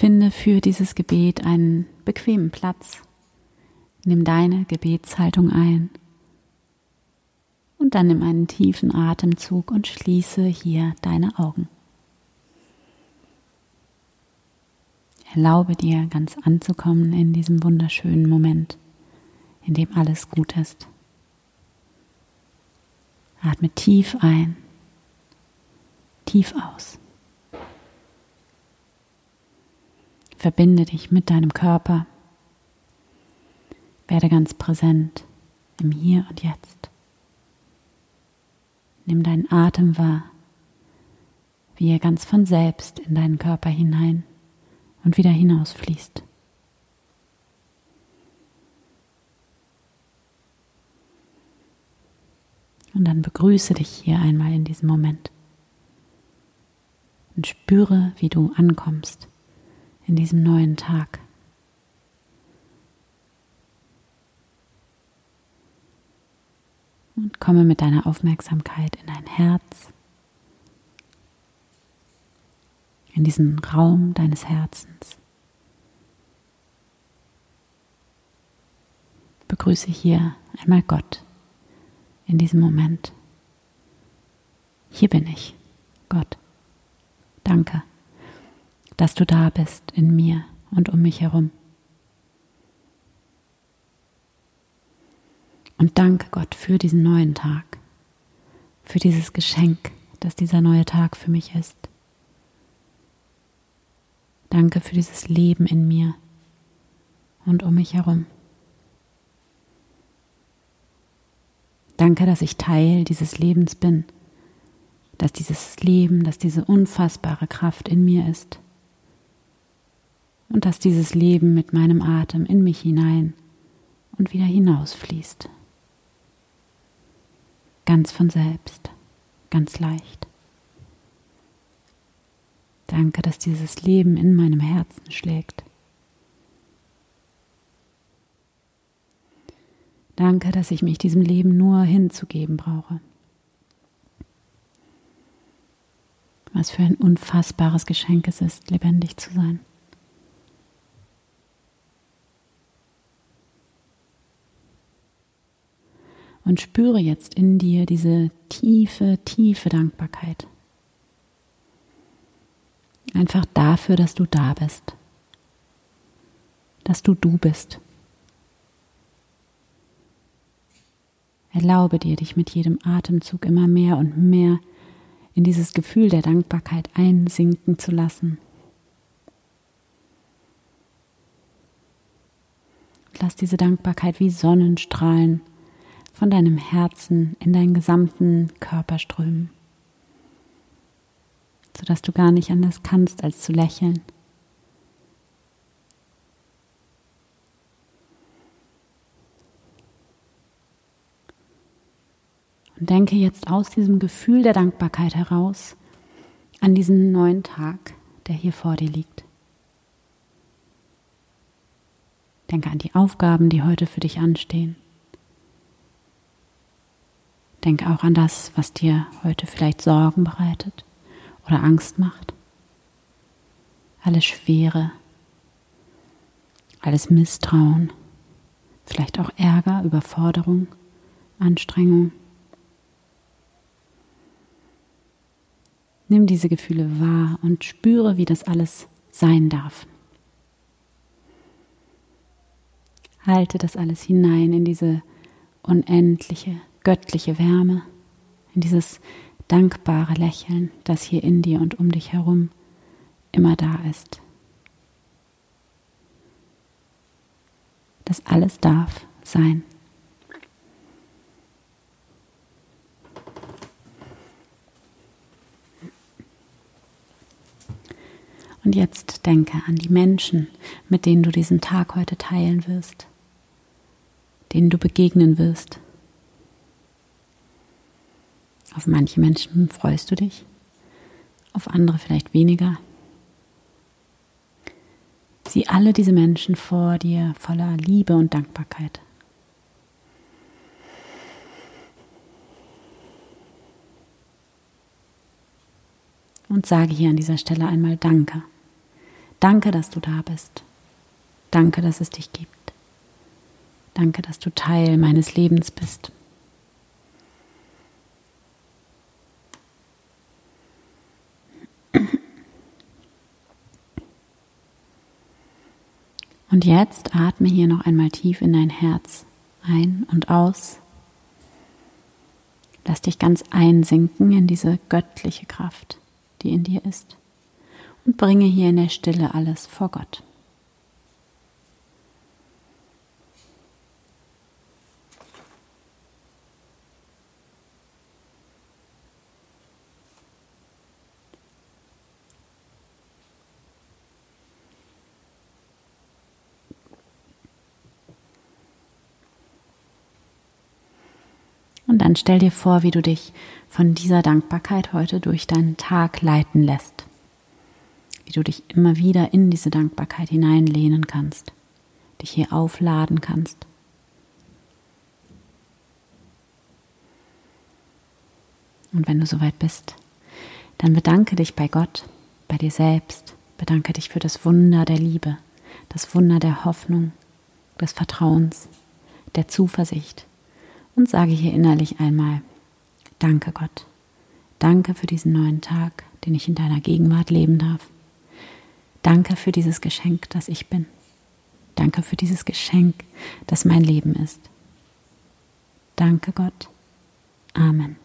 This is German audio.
Finde für dieses Gebet einen bequemen Platz. Nimm deine Gebetshaltung ein. Und dann nimm einen tiefen Atemzug und schließe hier deine Augen. Erlaube dir ganz anzukommen in diesem wunderschönen Moment, in dem alles gut ist. Atme tief ein, tief aus. Verbinde dich mit deinem Körper. Werde ganz präsent im Hier und Jetzt. Nimm deinen Atem wahr, wie er ganz von selbst in deinen Körper hinein und wieder hinausfließt. Und dann begrüße dich hier einmal in diesem Moment und spüre, wie du ankommst in diesem neuen Tag. Und komme mit deiner Aufmerksamkeit in dein Herz, in diesen Raum deines Herzens. Begrüße hier einmal Gott in diesem Moment. Hier bin ich, Gott. Danke, dass du da bist in mir und um mich herum. Und danke Gott für diesen neuen Tag, für dieses Geschenk, das dieser neue Tag für mich ist. Danke für dieses Leben in mir und um mich herum. Danke, dass ich Teil dieses Lebens bin, dass dieses Leben, dass diese unfassbare Kraft in mir ist und dass dieses Leben mit meinem Atem in mich hinein und wieder hinausfließt. Ganz von selbst, ganz leicht. Danke, dass dieses Leben in meinem Herzen schlägt Danke, dass ich mich diesem Leben nur hinzugeben brauche. Was für ein unfassbares Geschenk es ist, lebendig zu sein. Und spüre jetzt in dir diese tiefe, tiefe Dankbarkeit. Einfach dafür, dass du da bist. Dass du du bist. Erlaube dir, dich mit jedem Atemzug immer mehr und mehr in dieses Gefühl der Dankbarkeit einsinken zu lassen. Lass diese Dankbarkeit wie Sonnenstrahlen von deinem Herzen in deinen gesamten Körper strömen, sodass du gar nicht anders kannst, als zu lächeln. Und denke jetzt aus diesem Gefühl der Dankbarkeit heraus an diesen neuen Tag, der hier vor dir liegt. Denke an die Aufgaben, die heute für dich anstehen. Denke auch an das, was dir heute vielleicht Sorgen bereitet oder Angst macht. Alles Schwere, alles Misstrauen, vielleicht auch Ärger, Überforderung, Anstrengung. Nimm diese Gefühle wahr und spüre, wie das alles sein darf. Halte das alles hinein in diese unendliche, göttliche Wärme, in dieses dankbare Lächeln, das hier in dir und um dich herum immer da ist. Das alles darf sein. Und jetzt denke an die Menschen, mit denen du diesen Tag heute teilen wirst, denen du begegnen wirst. Auf manche Menschen freust du dich, auf andere vielleicht weniger. Sieh alle diese Menschen vor dir voller Liebe und Dankbarkeit. Und sage hier an dieser Stelle einmal Danke. Danke, dass du da bist. Danke, dass es dich gibt. Danke, dass du Teil meines Lebens bist. Und jetzt atme hier noch einmal tief in dein Herz ein und aus. Lass dich ganz einsinken in diese göttliche Kraft, die in dir ist. Und bringe hier in der Stille alles vor Gott. Und dann stell dir vor, wie du dich von dieser Dankbarkeit heute durch deinen Tag leiten lässt. Wie du dich immer wieder in diese Dankbarkeit hineinlehnen kannst, dich hier aufladen kannst. Und wenn du soweit bist, dann bedanke dich bei Gott, bei dir selbst, bedanke dich für das Wunder der Liebe, das Wunder der Hoffnung, des Vertrauens, der Zuversicht und sage hier innerlich einmal, danke Gott, danke für diesen neuen Tag, den ich in deiner Gegenwart leben darf. Danke für dieses Geschenk, das ich bin. Danke für dieses Geschenk, das mein Leben ist. Danke Gott. Amen.